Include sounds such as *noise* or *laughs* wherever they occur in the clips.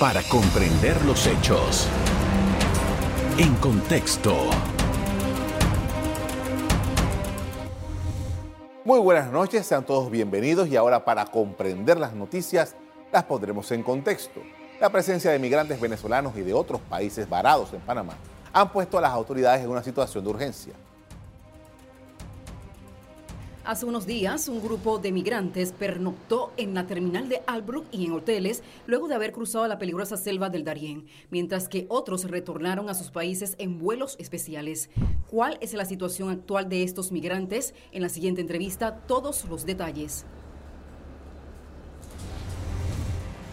para comprender los hechos. En contexto. Muy buenas noches, sean todos bienvenidos y ahora para comprender las noticias las pondremos en contexto. La presencia de migrantes venezolanos y de otros países varados en Panamá han puesto a las autoridades en una situación de urgencia. Hace unos días, un grupo de migrantes pernoctó en la terminal de Albrook y en hoteles luego de haber cruzado la peligrosa selva del Darién, mientras que otros retornaron a sus países en vuelos especiales. ¿Cuál es la situación actual de estos migrantes? En la siguiente entrevista, todos los detalles.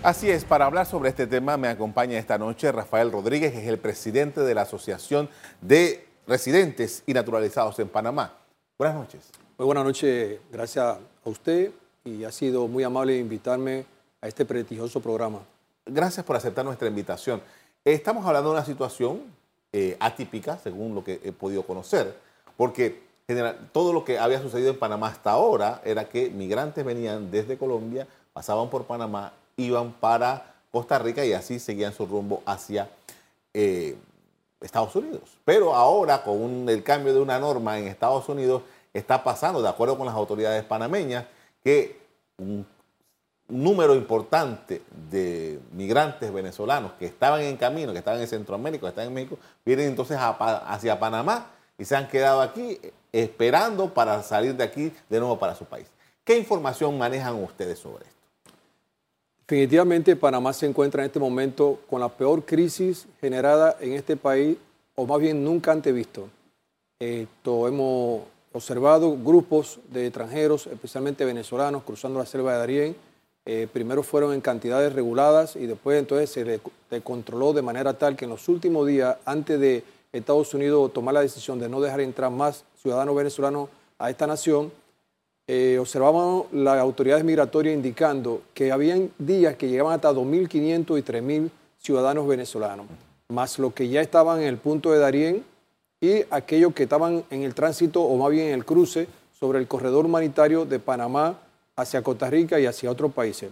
Así es, para hablar sobre este tema me acompaña esta noche Rafael Rodríguez, que es el presidente de la Asociación de Residentes y Naturalizados en Panamá. Buenas noches. Muy buenas noches, gracias a usted y ha sido muy amable invitarme a este prestigioso programa. Gracias por aceptar nuestra invitación. Estamos hablando de una situación eh, atípica, según lo que he podido conocer, porque todo lo que había sucedido en Panamá hasta ahora era que migrantes venían desde Colombia, pasaban por Panamá, iban para Costa Rica y así seguían su rumbo hacia eh, Estados Unidos. Pero ahora, con el cambio de una norma en Estados Unidos, está pasando, de acuerdo con las autoridades panameñas, que un número importante de migrantes venezolanos que estaban en camino, que estaban en Centroamérica, que están en México, vienen entonces hacia Panamá y se han quedado aquí esperando para salir de aquí de nuevo para su país. ¿Qué información manejan ustedes sobre esto? Definitivamente Panamá se encuentra en este momento con la peor crisis generada en este país, o más bien nunca antes visto. Esto hemos observado grupos de extranjeros, especialmente venezolanos, cruzando la selva de Darién. Eh, primero fueron en cantidades reguladas y después entonces se le, controló de manera tal que en los últimos días, antes de Estados Unidos tomar la decisión de no dejar entrar más ciudadanos venezolanos a esta nación, eh, observamos las autoridades migratorias indicando que habían días que llegaban hasta 2.500 y 3.000 ciudadanos venezolanos, más los que ya estaban en el punto de Darién, y aquellos que estaban en el tránsito o más bien en el cruce sobre el corredor humanitario de Panamá hacia Costa Rica y hacia otros países.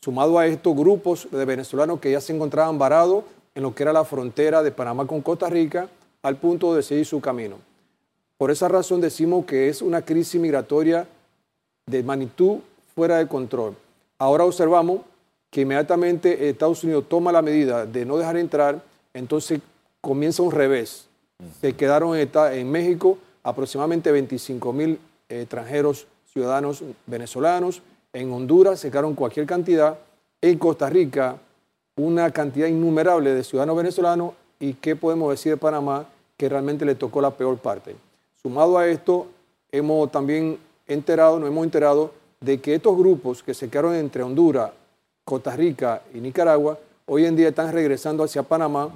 Sumado a estos grupos de venezolanos que ya se encontraban varados en lo que era la frontera de Panamá con Costa Rica al punto de seguir su camino. Por esa razón decimos que es una crisis migratoria de magnitud fuera de control. Ahora observamos que inmediatamente Estados Unidos toma la medida de no dejar entrar, entonces comienza un revés se quedaron en México aproximadamente 25 mil eh, extranjeros ciudadanos venezolanos. En Honduras se quedaron cualquier cantidad. En Costa Rica, una cantidad innumerable de ciudadanos venezolanos. ¿Y qué podemos decir de Panamá? Que realmente le tocó la peor parte. Sumado a esto, hemos también enterado, nos hemos enterado de que estos grupos que se quedaron entre Honduras, Costa Rica y Nicaragua, hoy en día están regresando hacia Panamá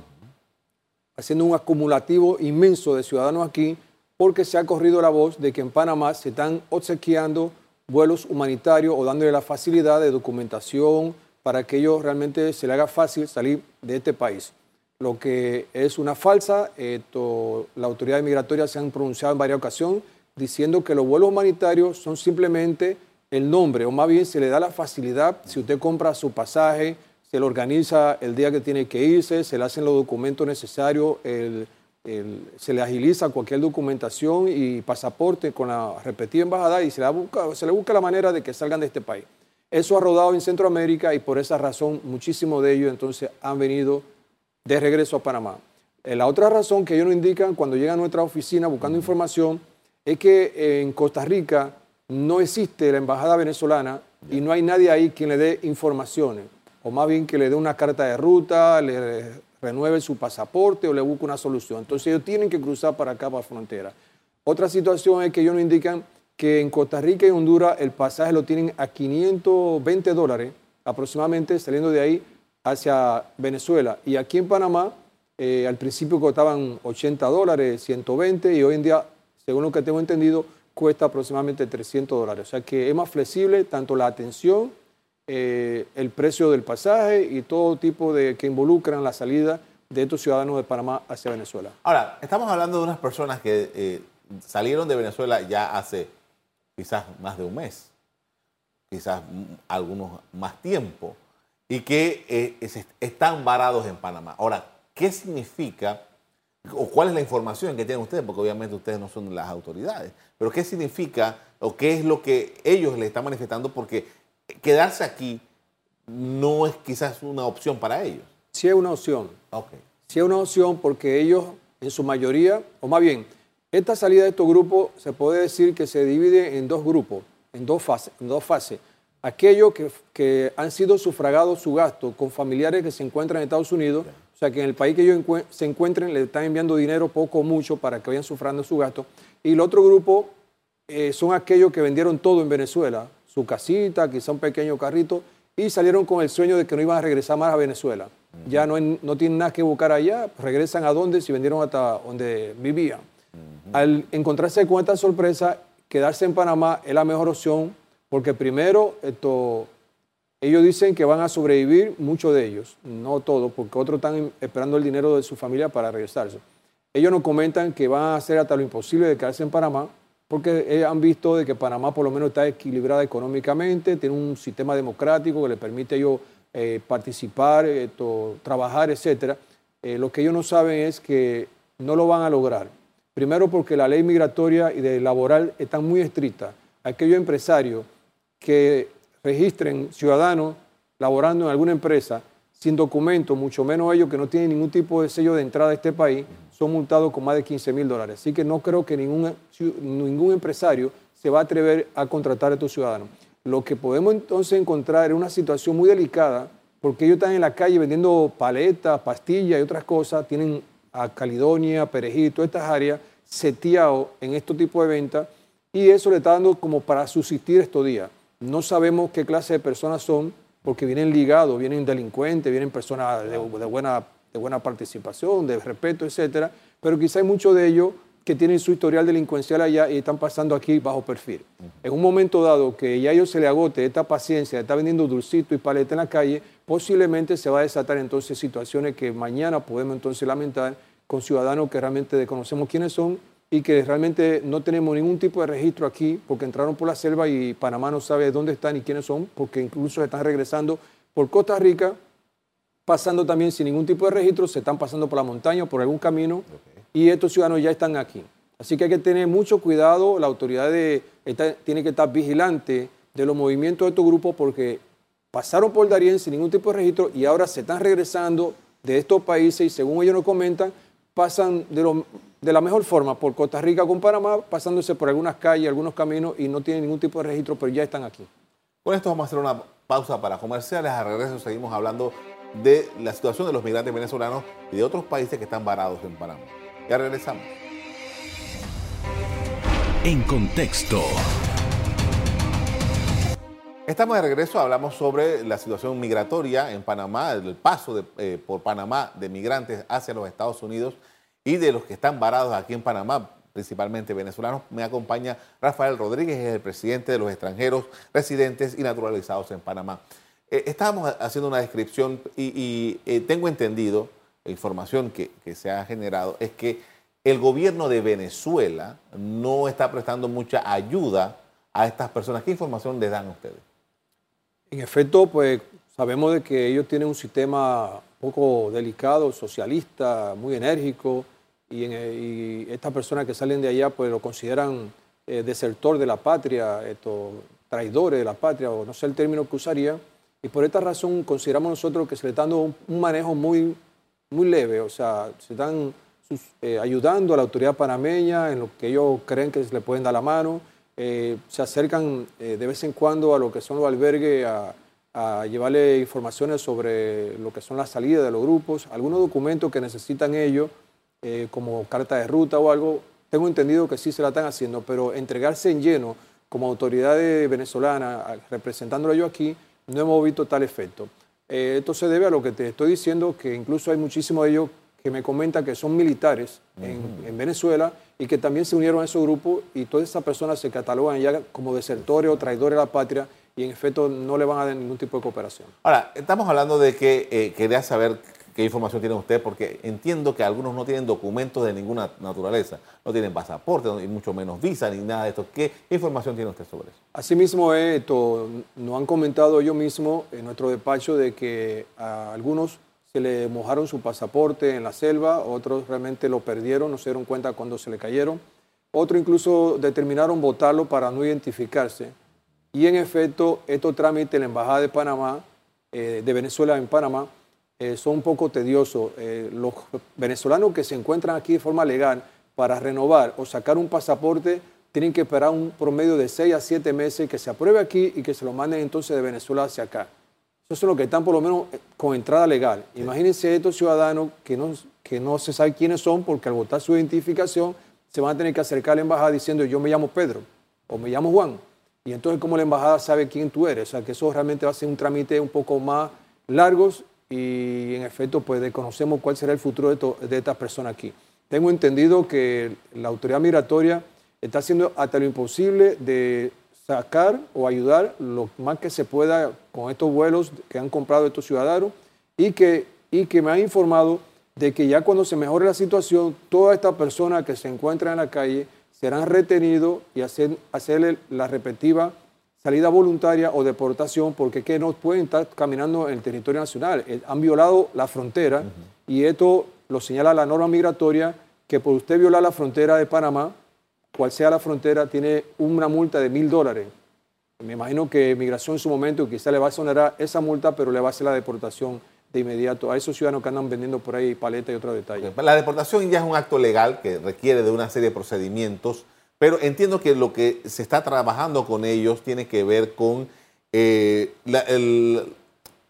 haciendo un acumulativo inmenso de ciudadanos aquí, porque se ha corrido la voz de que en Panamá se están obsequiando vuelos humanitarios o dándole la facilidad de documentación para que ellos realmente se les haga fácil salir de este país. Lo que es una falsa, la autoridad migratoria se han pronunciado en varias ocasiones diciendo que los vuelos humanitarios son simplemente el nombre, o más bien se le da la facilidad si usted compra su pasaje, se le organiza el día que tiene que irse, se le hacen los documentos necesarios, se le agiliza cualquier documentación y pasaporte con la repetida embajada y se le, busca, se le busca la manera de que salgan de este país. Eso ha rodado en Centroamérica y por esa razón muchísimos de ellos entonces han venido de regreso a Panamá. Eh, la otra razón que ellos nos indican cuando llegan a nuestra oficina buscando información es que en Costa Rica no existe la embajada venezolana y no hay nadie ahí quien le dé informaciones o más bien que le dé una carta de ruta, le renueve su pasaporte o le busque una solución. Entonces ellos tienen que cruzar para acá, para la frontera. Otra situación es que ellos nos indican que en Costa Rica y Honduras el pasaje lo tienen a 520 dólares aproximadamente saliendo de ahí hacia Venezuela. Y aquí en Panamá eh, al principio costaban 80 dólares, 120 y hoy en día, según lo que tengo entendido, cuesta aproximadamente 300 dólares. O sea que es más flexible tanto la atención eh, el precio del pasaje y todo tipo de que involucran la salida de estos ciudadanos de Panamá hacia Venezuela. Ahora, estamos hablando de unas personas que eh, salieron de Venezuela ya hace quizás más de un mes, quizás algunos más tiempo, y que eh, están varados en Panamá. Ahora, ¿qué significa o cuál es la información que tienen ustedes? Porque obviamente ustedes no son las autoridades, pero ¿qué significa o qué es lo que ellos le están manifestando? Porque quedarse aquí no es quizás una opción para ellos. Sí es una opción. Okay. Sí es una opción porque ellos, en su mayoría, o más bien, esta salida de estos grupos se puede decir que se divide en dos grupos, en dos fases. En dos fases. Aquellos que, que han sido sufragados su gasto con familiares que se encuentran en Estados Unidos, o sea que en el país que ellos se encuentren le están enviando dinero poco o mucho para que vayan sufragando su gasto. Y el otro grupo eh, son aquellos que vendieron todo en Venezuela, su casita, quizá un pequeño carrito, y salieron con el sueño de que no iban a regresar más a Venezuela. Ya no, no tienen nada que buscar allá, regresan a donde si vendieron hasta donde vivían. Al encontrarse con esta sorpresa, quedarse en Panamá es la mejor opción porque primero esto, ellos dicen que van a sobrevivir, muchos de ellos, no todos, porque otros están esperando el dinero de su familia para regresarse. Ellos nos comentan que van a hacer hasta lo imposible de quedarse en Panamá, porque han visto de que Panamá por lo menos está equilibrada económicamente, tiene un sistema democrático que le permite a ellos eh, participar, trabajar, etc. Eh, lo que ellos no saben es que no lo van a lograr. Primero porque la ley migratoria y de laboral están muy estrictas. Aquellos empresarios que registren ciudadanos laborando en alguna empresa sin documento, mucho menos ellos que no tienen ningún tipo de sello de entrada a este país, son multados con más de 15 mil dólares. Así que no creo que ningún, ningún empresario se va a atrever a contratar a estos ciudadanos. Lo que podemos entonces encontrar es una situación muy delicada, porque ellos están en la calle vendiendo paletas, pastillas y otras cosas, tienen a Caledonia, Perejil, todas estas áreas seteado en este tipo de ventas, y eso le está dando como para subsistir estos días. No sabemos qué clase de personas son, porque vienen ligados, vienen delincuentes, vienen personas de, buena, de buena participación, de respeto, etcétera, pero quizá hay muchos de ellos que tienen su historial delincuencial allá y están pasando aquí bajo perfil. En un momento dado que ya a ellos se le agote esta paciencia estar vendiendo dulcito y paleta en la calle, posiblemente se va a desatar entonces situaciones que mañana podemos entonces lamentar con ciudadanos que realmente desconocemos quiénes son y que realmente no tenemos ningún tipo de registro aquí porque entraron por la selva y Panamá no sabe dónde están y quiénes son, porque incluso están regresando por Costa Rica, pasando también sin ningún tipo de registro, se están pasando por la montaña por algún camino y estos ciudadanos ya están aquí. Así que hay que tener mucho cuidado, la autoridad tiene que estar vigilante de los movimientos de estos grupos porque pasaron por Darién sin ningún tipo de registro y ahora se están regresando de estos países y según ellos nos comentan, pasan de lo, de la mejor forma por Costa Rica con Panamá, pasándose por algunas calles, algunos caminos y no tienen ningún tipo de registro, pero ya están aquí. Con esto vamos a hacer una pausa para comerciales. A regreso seguimos hablando de la situación de los migrantes venezolanos y de otros países que están varados en Panamá. Ya regresamos. En contexto. Estamos de regreso, hablamos sobre la situación migratoria en Panamá, el paso eh, por Panamá de migrantes hacia los Estados Unidos y de los que están varados aquí en Panamá, principalmente venezolanos. Me acompaña Rafael Rodríguez, es el presidente de los extranjeros residentes y naturalizados en Panamá. Eh, estábamos haciendo una descripción y, eh, tengo entendido, información que, se ha generado, es que el gobierno de Venezuela no está prestando mucha ayuda a estas personas. ¿Qué información les dan a ustedes? En efecto, pues sabemos que ellos tienen un sistema un poco delicado, socialista, muy enérgico, y, estas personas que salen de allá pues lo consideran eh, desertor de la patria, esto, traidores de la patria, o no sé el término que usaría, y por esta razón consideramos nosotros que se le está dando un, manejo muy, muy leve, o sea, se están eh, ayudando a la autoridad panameña en lo que ellos creen que se le pueden dar la mano, eh, se acercan de vez en cuando a lo que son los albergues, a, a llevarle informaciones sobre lo que son las salidas de los grupos, algunos documentos que necesitan ellos eh, como carta de ruta o algo, tengo entendido que sí se la están haciendo, pero entregarse en lleno como autoridad venezolana, representándolo yo aquí, no hemos visto tal efecto. Eh, esto se debe a lo que te estoy diciendo, que incluso hay muchísimos de ellos que me comentan que son militares en, Venezuela y que también se unieron a esos grupos y todas esas personas se catalogan ya como desertores o traidores a la patria y en efecto no le van a dar ningún tipo de cooperación. Ahora, estamos hablando de que eh, quería saber ¿Qué información tiene usted? Porque entiendo que algunos no tienen documentos de ninguna naturaleza, no tienen pasaporte, ni mucho menos visa, ni nada de esto. ¿Qué información tiene usted sobre eso? Asimismo, esto, nos han comentado ellos mismos en nuestro despacho de que a algunos se le mojaron su pasaporte en la selva, otros realmente lo perdieron, no se dieron cuenta cuando se le cayeron, otros incluso determinaron votarlo para no identificarse. Y en efecto, estos trámites la Embajada de Panamá, eh, de Venezuela en Panamá, eh, son un poco tediosos. Eh, los venezolanos que se encuentran aquí de forma legal para renovar o sacar un pasaporte tienen que esperar un promedio de 6 a 7 meses que se apruebe aquí y que se lo manden entonces de Venezuela hacia acá. Esos son los que están por lo menos eh, con entrada legal. Imagínense estos ciudadanos que no, que no se sabe quiénes son porque al votar su identificación se van a tener que acercar a la embajada diciendo yo me llamo Pedro o me llamo Juan. Y entonces cómo la embajada sabe quién tú eres. O sea que eso realmente va a ser un trámite un poco más largos y en efecto pues desconocemos cuál será el futuro de, estas personas aquí. Tengo entendido que la autoridad migratoria está haciendo hasta lo imposible de sacar o ayudar lo más que se pueda con estos vuelos que han comprado estos ciudadanos y que, y que me han informado de que ya cuando se mejore la situación, todas estas personas que se encuentran en la calle serán retenidos y hacer, hacerle la respectiva salida voluntaria o deportación, porque que no pueden estar caminando en el territorio nacional. Eh, han violado la frontera y esto lo señala la norma migratoria, que por usted violar la frontera de Panamá, cual sea la frontera, tiene una multa de mil dólares. Me imagino que Migración en su momento quizá le va a exonerar esa multa, pero le va a hacer la deportación de inmediato a esos ciudadanos que andan vendiendo por ahí paletas y otros detalles. La deportación ya es un acto legal que requiere de una serie de procedimientos pero entiendo que lo que se está trabajando con ellos tiene que ver con eh, el,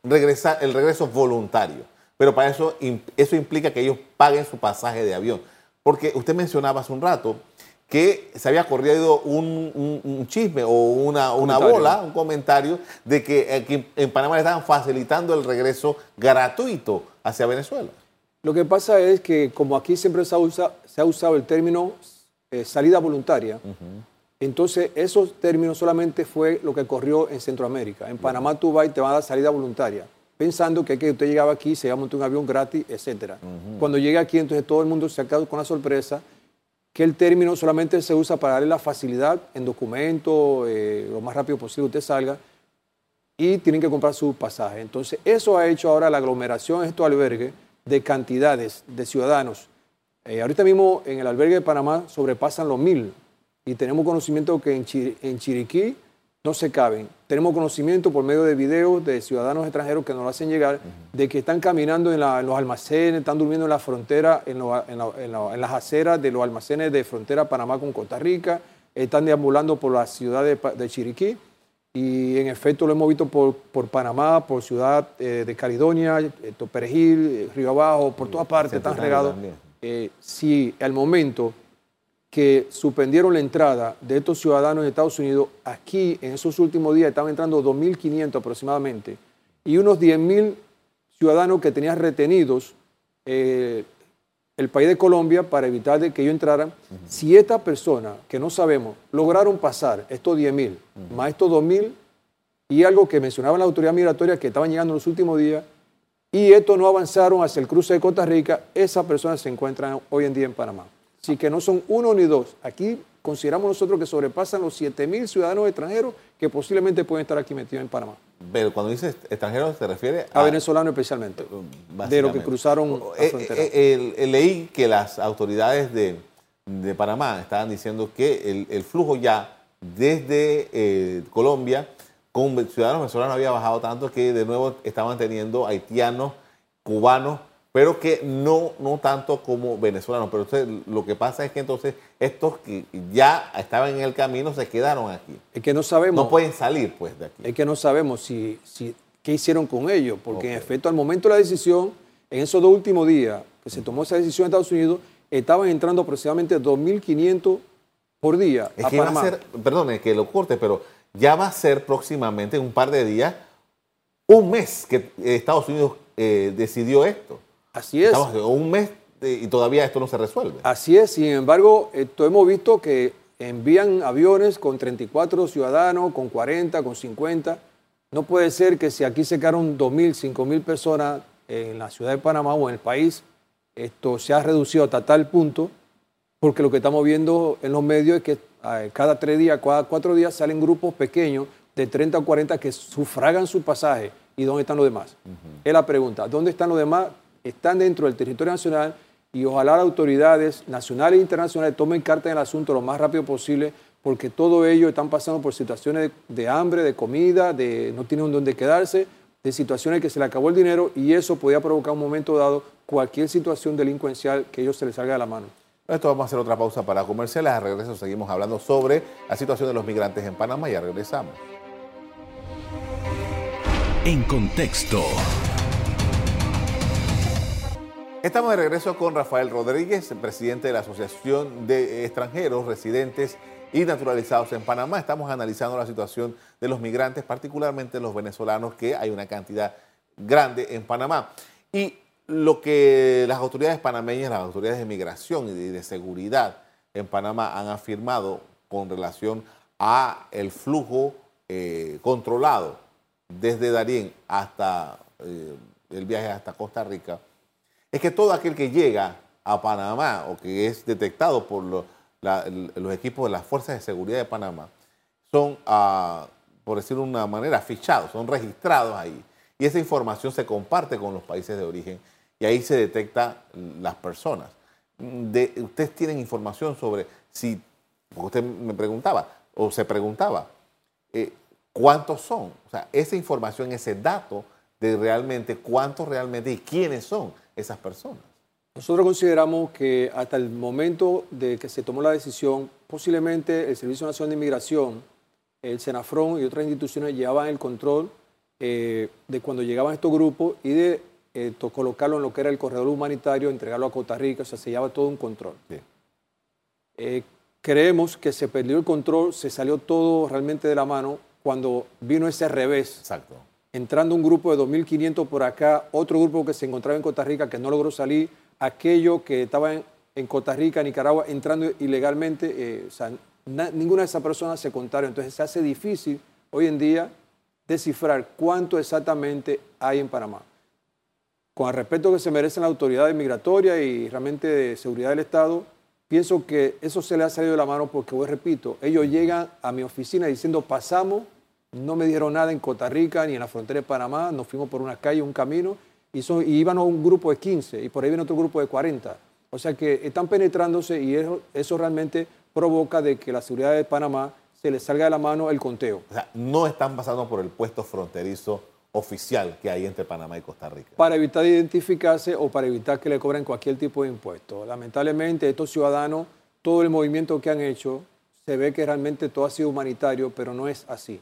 regresar, el regreso voluntario. Pero para eso, eso implica que ellos paguen su pasaje de avión. Porque usted mencionaba hace un rato que se había corrido un, chisme o una, una bola, un comentario de que en Panamá le estaban facilitando el regreso gratuito hacia Venezuela. Lo que pasa es que como aquí siempre se ha, se ha usado el término eh, salida voluntaria. Entonces, esos términos solamente fue lo que corrió en Centroamérica. En Panamá tú vas y te van a dar salida voluntaria, pensando que, que usted llegaba aquí, se iba a montar un avión gratis, etc. Cuando llegue aquí, entonces todo el mundo se ha quedado con la sorpresa que el término solamente se usa para darle la facilidad en documento, eh, lo más rápido posible usted salga, y tienen que comprar su pasaje. Entonces, eso ha hecho ahora la aglomeración en estos albergues de cantidades de ciudadanos eh, ahorita mismo en el albergue de Panamá sobrepasan los mil y tenemos conocimiento que en, Chiriquí no se caben. Tenemos conocimiento por medio de videos de ciudadanos extranjeros que nos lo hacen llegar de que están caminando en, los almacenes, están durmiendo en la frontera, en, las aceras de los almacenes de frontera Panamá con Costa Rica, están deambulando por la ciudad de, Chiriquí y en efecto lo hemos visto por, Panamá, por ciudad eh, de Caledonia, eh, Perejil, Río Abajo, por todas partes están regados. Eh, si al momento que suspendieron la entrada de estos ciudadanos de Estados Unidos, aquí en esos últimos días estaban entrando 2.500 aproximadamente, y unos 10.000 ciudadanos que tenían retenidos eh, el país de Colombia para evitar de que ellos entraran, si estas personas, que no sabemos, lograron pasar estos 10.000, más estos 2.000, y algo que mencionaba la autoridad migratoria que estaban llegando en los últimos días, y estos no avanzaron hacia el cruce de Costa Rica, esas personas se encuentran hoy en día en Panamá. Así que no son uno ni dos. Aquí consideramos nosotros que sobrepasan los 7 mil ciudadanos extranjeros que posiblemente pueden estar aquí metidos en Panamá. Pero cuando dices extranjeros, ¿te refiere a, a venezolanos especialmente? De los que cruzaron la eh, frontera. Eh, eh, leí que las autoridades de, Panamá estaban diciendo que el, flujo ya desde Colombia con ciudadanos venezolanos había bajado tanto que de nuevo estaban teniendo haitianos, cubanos, pero que no, no tanto como venezolanos. Pero lo que pasa es que entonces estos que ya estaban en el camino se quedaron aquí. Es que no sabemos. No pueden salir pues de aquí. Es que no sabemos si, si qué hicieron con ellos, porque en efecto al momento de la decisión, en esos dos últimos días que se tomó esa decisión en Estados Unidos, estaban entrando aproximadamente 2.500 por día es que Panamá. Va a ser, perdone que lo corte, pero ya va a ser próximamente, en un par de días, un mes que Estados Unidos eh, decidió esto. Así es. un mes y todavía esto no se resuelve. Así es, sin embargo, esto hemos visto que envían aviones con 34 ciudadanos, con 40, con 50. No puede ser que si aquí se quedaron 2.000, 5.000 personas, en la ciudad de Panamá o en el país, esto se ha reducido hasta tal punto, porque lo que estamos viendo en los medios es que cada tres días, cada cuatro días salen grupos pequeños de 30 o 40 que sufragan su pasaje. ¿Y dónde están los demás? Es la pregunta. ¿Dónde están los demás? Están dentro del territorio nacional y ojalá las autoridades nacionales e internacionales tomen carta en el asunto lo más rápido posible porque todo ellos están pasando por situaciones de, hambre, de comida, de no tienen dónde quedarse, de situaciones que se le acabó el dinero y eso podía provocar un momento dado cualquier situación delincuencial que ellos se les salga de la mano. Esto vamos a hacer otra pausa para comerciales. A regreso seguimos hablando sobre la situación de los migrantes en Panamá y ya regresamos. En contexto. Estamos de regreso con Rafael Rodríguez, presidente de la Asociación de Extranjeros Residentes y Naturalizados en Panamá. Estamos analizando la situación de los migrantes, particularmente los venezolanos, que hay una cantidad grande en Panamá. Y lo que las autoridades panameñas, las autoridades de migración y de seguridad en Panamá han afirmado con relación a el flujo eh, controlado desde Darién hasta eh, el viaje hasta Costa Rica, es que todo aquel que llega a Panamá o que es detectado por los equipos de las fuerzas de seguridad de Panamá son, ah, por decirlo de una manera, fichados, son registrados ahí. Y esa información se comparte con los países de origen y ahí se detecta las personas. De, ustedes tienen información sobre si, porque usted me preguntaba, o se preguntaba, eh, ¿cuántos son? O sea, esa información, ese dato de realmente cuántos realmente y quiénes son esas personas. Nosotros consideramos que hasta el momento de que se tomó la decisión, posiblemente el Servicio Nacional de Inmigración, el Senafrón y otras instituciones llevaban el control eh, de cuando llegaban estos grupos y de eh, colocarlo en lo que era el corredor humanitario, entregarlo a Costa Rica, o sea, se llevaba todo un control. Eh, creemos que se perdió el control, se salió todo realmente de la mano cuando vino ese revés. Exacto. Entrando un grupo de 2.500 por acá, otro grupo que se encontraba en Costa Rica que no logró salir, aquello que estaba en, Costa Rica, Nicaragua, entrando ilegalmente, eh, o sea, ninguna de esas personas se contaron. Entonces se hace difícil hoy en día descifrar cuánto exactamente hay en Panamá con el respeto que se merecen las autoridades migratorias y realmente de seguridad del Estado, pienso que eso se le ha salido de la mano porque, hoy repito, ellos llegan a mi oficina diciendo pasamos, no me dieron nada en Costa Rica ni en la frontera de Panamá, nos fuimos por una calle, un camino, y, son, y iban a un grupo de 15 y por ahí viene otro grupo de 40. O sea que están penetrándose y eso, eso realmente provoca de que la seguridad de Panamá se les salga de la mano el conteo. O sea, no están pasando por el puesto fronterizo oficial que hay entre Panamá y Costa Rica. Para evitar identificarse o para evitar que le cobren cualquier tipo de impuesto. Lamentablemente estos ciudadanos, todo el movimiento que han hecho, se ve que realmente todo ha sido humanitario, pero no es así.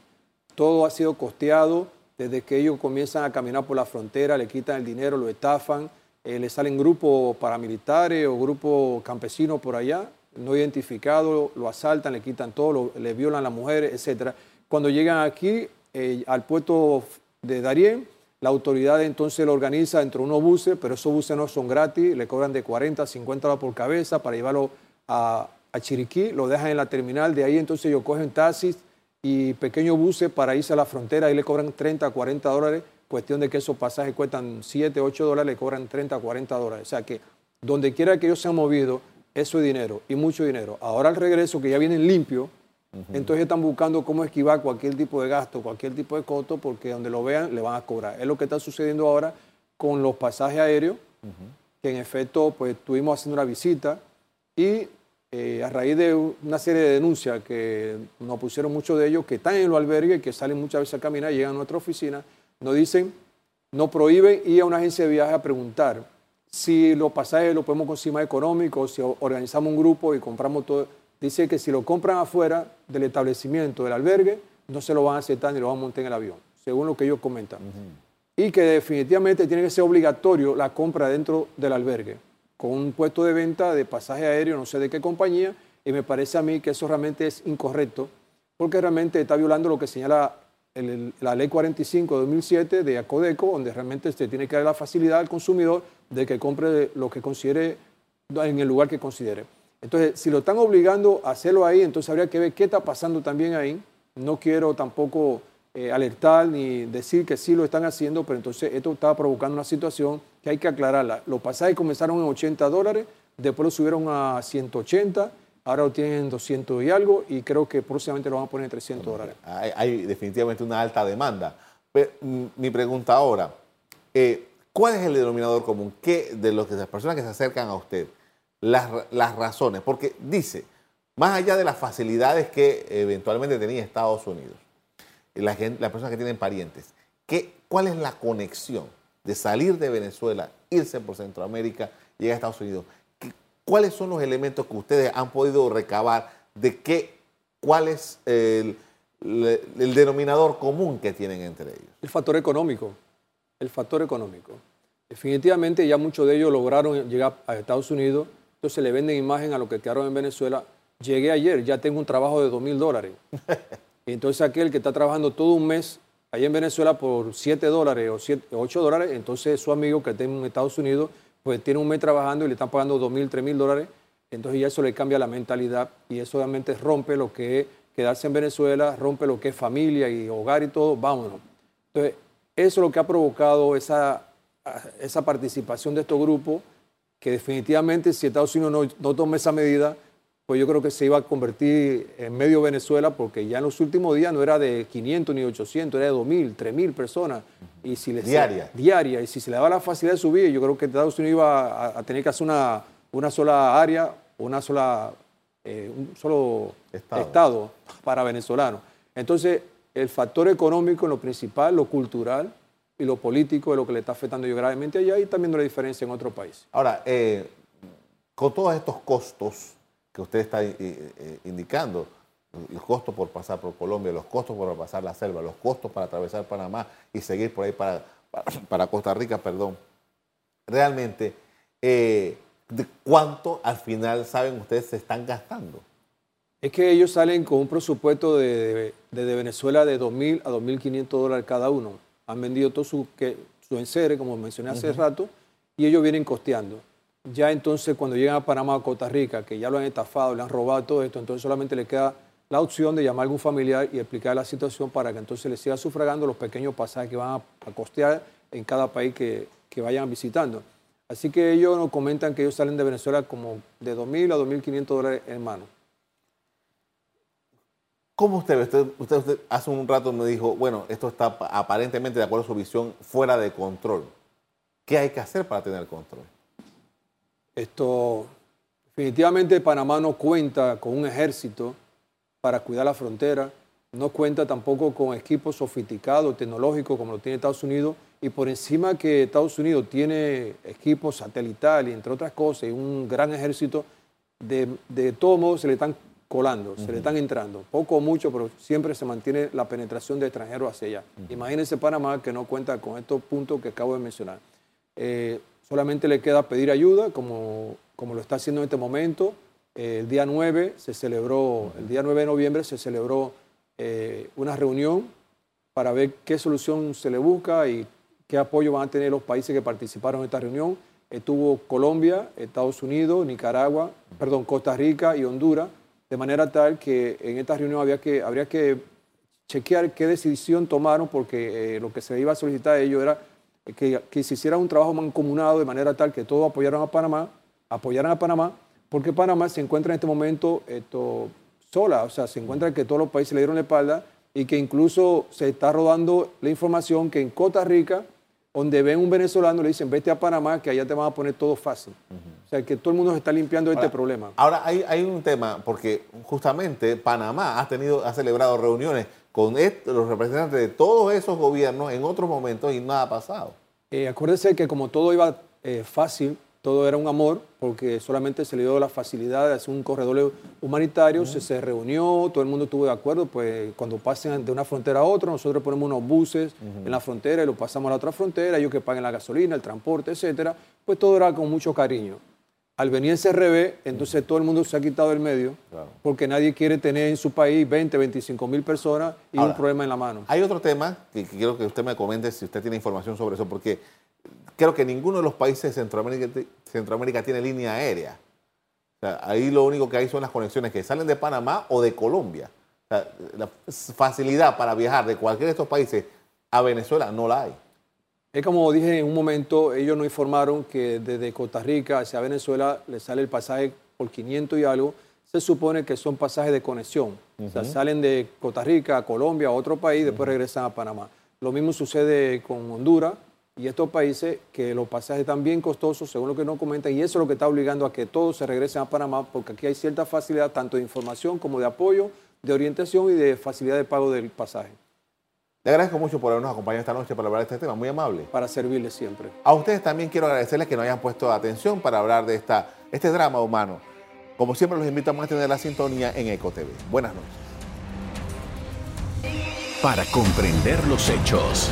Todo ha sido costeado desde que ellos comienzan a caminar por la frontera, le quitan el dinero, lo estafan, eh, le salen grupos paramilitares o grupos campesinos por allá, no identificados, lo asaltan, le quitan todo, le violan a las mujeres, etc. Cuando llegan aquí eh, al puerto de Darien. La autoridad entonces lo organiza entre unos buses, pero esos buses no son gratis, le cobran de 40 a 50 dólares por cabeza para llevarlo a, Chiriquí, lo dejan en la terminal, de ahí entonces ellos cogen taxis y pequeños buses para irse a la frontera, ahí le cobran 30 a 40 dólares, cuestión de que esos pasajes cuestan 7, 8 dólares, le cobran 30 a 40 dólares. O sea que donde quiera que ellos se han movido, eso es dinero y mucho dinero. Ahora al regreso, que ya vienen entonces están buscando cómo esquivar cualquier tipo de gasto, cualquier tipo de costo, porque donde lo vean le van a cobrar. Es lo que está sucediendo ahora con los pasajes aéreos, que en efecto pues estuvimos haciendo una visita y eh, a raíz de una serie de denuncias que nos pusieron muchos de ellos, que están en los albergues, que salen muchas veces a caminar, llegan a nuestra oficina, nos dicen, nos prohíben ir a una agencia de viaje a preguntar si los pasajes los podemos conseguir más económicos, si organizamos un grupo y compramos todo dice que si lo compran afuera del establecimiento, del albergue, no se lo van a aceptar ni lo van a montar en el avión, según lo que ellos comentan. Y que definitivamente tiene que ser obligatorio la compra dentro del albergue, con un puesto de venta de pasaje aéreo, no sé de qué compañía, y me parece a mí que eso realmente es incorrecto, porque realmente está violando lo que señala la ley 45 de 2007 de ACODECO, donde realmente se tiene que dar la facilidad al consumidor de que compre lo que considere en el lugar que considere. Entonces, si lo están obligando a hacerlo ahí, entonces habría que ver qué está pasando también ahí. No quiero tampoco eh, alertar ni decir que sí lo están haciendo, pero entonces esto estaba provocando una situación que hay que aclararla. Los pasajes comenzaron en 80 dólares, después lo subieron a 180, ahora lo tienen 200 y algo, y creo que próximamente lo van a poner en 300 dólares. Hay, definitivamente una alta demanda. Mi pregunta ahora, eh, ¿cuál es el denominador común? ¿Qué de las personas que se acercan a usted? Las, las razones, porque dice, más allá de las facilidades que eventualmente tenía Estados Unidos, las personas que tienen parientes, ¿qué, ¿cuál es la conexión de salir de Venezuela, irse por Centroamérica, llegar a Estados Unidos? ¿Cuáles son los elementos que ustedes han podido recabar de qué, cuál es el, el denominador común que tienen entre ellos? El factor económico. El factor económico. Definitivamente ya muchos de ellos lograron llegar a Estados Unidos, entonces le venden imagen a lo que quedaron en Venezuela. Llegué ayer, ya tengo un trabajo de dos mil dólares. *laughs* Entonces aquel que está trabajando todo un mes allá en Venezuela por 7 dólares o 8 dólares, entonces su amigo que está en Estados Unidos, pues tiene un mes trabajando y le están pagando 2 mil, 3 mil dólares, entonces ya eso le cambia la mentalidad y eso obviamente rompe lo que es quedarse en Venezuela, rompe lo que es familia y hogar y todo, vámonos. Entonces, eso es lo que ha provocado esa, esa participación de estos grupos, que definitivamente si Estados Unidos no, no toma esa medida, pues yo creo que se iba a convertir en medio Venezuela porque ya en los últimos días no era de 500 ni 800, era de 2.000, 3.000 personas. Y si diaria. diaria. Y si se le daba la facilidad de subir, yo creo que Estados Unidos iba a, tener que hacer una, una sola área, una sola, eh, un solo estado. para venezolanos. Entonces, el factor económico, lo principal, lo cultural y lo político es lo que le está afectando yo gravemente allá y también no la diferencia en otro país. Ahora, eh, con todos estos costos, que usted está eh, eh, indicando, los costos por pasar por Colombia, los costos por pasar la selva, los costos para atravesar Panamá y seguir por ahí para, para, Costa Rica, perdón. Realmente, eh, ¿de cuánto al final saben ustedes se están gastando? Es que ellos salen con un presupuesto de, de, Venezuela de 2.000 a 2.500 dólares cada uno. Han vendido todo su, que, su enseres, como mencioné hace rato, y ellos vienen costeando. Ya entonces cuando llegan a Panamá o Costa Rica, que ya lo han estafado, le han robado todo esto, entonces solamente le queda la opción de llamar a algún familiar y explicar la situación para que entonces le siga sufragando los pequeños pasajes que van a, costear en cada país que, vayan visitando. Así que ellos nos comentan que ellos salen de Venezuela como de 2.000 a 2.500 dólares en mano. ¿Cómo usted ve? usted, hace un rato me dijo, bueno, esto está aparentemente, de acuerdo a su visión, fuera de control. ¿Qué hay que hacer para tener control? Esto, definitivamente Panamá no cuenta con un ejército para cuidar la frontera, no cuenta tampoco con equipos sofisticados, tecnológicos como lo tiene Estados Unidos, y por encima que Estados Unidos tiene equipos satelitales, entre otras cosas, y un gran ejército, de, de todos modos se le están colando, se le están entrando, poco o mucho, pero siempre se mantiene la penetración de extranjeros hacia allá. Imagínense Panamá que no cuenta con estos puntos que acabo de mencionar. Eh, Solamente le queda pedir ayuda, como, como lo está haciendo en este momento. Eh, el día 9 se celebró, el día 9 de noviembre se celebró eh, una reunión para ver qué solución se le busca y qué apoyo van a tener los países que participaron en esta reunión. Estuvo Colombia, Estados Unidos, Nicaragua, perdón, Costa Rica y Honduras, de manera tal que en esta reunión había que, habría que chequear qué decisión tomaron, porque eh, lo que se iba a solicitar a ellos era que, se hiciera un trabajo mancomunado de manera tal que todos apoyaran a Panamá, apoyaran a Panamá, porque Panamá se encuentra en este momento esto, sola, o sea, se encuentra que todos los países le dieron la espalda y que incluso se está rodando la información que en Costa Rica, donde ven un venezolano, le dicen, vete a Panamá, que allá te van a poner todo fácil. O sea, que todo el mundo se está limpiando de este problema. Ahora, hay, hay un tema, porque justamente Panamá ha, tenido, ha celebrado reuniones con los representantes de todos esos gobiernos en otros momentos y nada ha pasado. Eh, acuérdese que como todo iba eh, fácil, todo era un amor, porque solamente se le dio la facilidad de hacer un corredor humanitario, se, se, reunió, todo el mundo estuvo de acuerdo, pues cuando pasen de una frontera a otra, nosotros ponemos unos buses en la frontera y lo pasamos a la otra frontera, ellos que paguen la gasolina, el transporte, etcétera, pues todo era con mucho cariño. Al venir ese revés, entonces todo el mundo se ha quitado del medio, porque nadie quiere tener en su país 20, 25 mil personas y un problema en la mano. Hay otro tema que, quiero que usted me comente si usted tiene información sobre eso, porque creo que ninguno de los países de Centroamérica, Centroamérica tiene línea aérea. ahí lo único que hay son las conexiones que salen de Panamá o de Colombia. la facilidad para viajar de cualquiera de estos países a Venezuela no la hay. Es como dije en un momento, ellos nos informaron que desde Costa Rica hacia Venezuela le sale el pasaje por 500 y algo. Se supone que son pasajes de conexión. O sea, salen de Costa Rica a Colombia, a otro país, después regresan a Panamá. Lo mismo sucede con Honduras y estos países que los pasajes están bien costosos, según lo que nos comentan, y eso es lo que está obligando a que todos se regresen a Panamá, porque aquí hay cierta facilidad tanto de información como de apoyo, de orientación y de facilidad de pago del pasaje. Le agradezco mucho por habernos acompañado esta noche para hablar de este tema, muy amable. Para servirles siempre. A ustedes también quiero agradecerles que nos hayan puesto atención para hablar de esta, este drama humano. Como siempre, los invitamos a tener la sintonía en EcoTV. Buenas noches. Para comprender los hechos.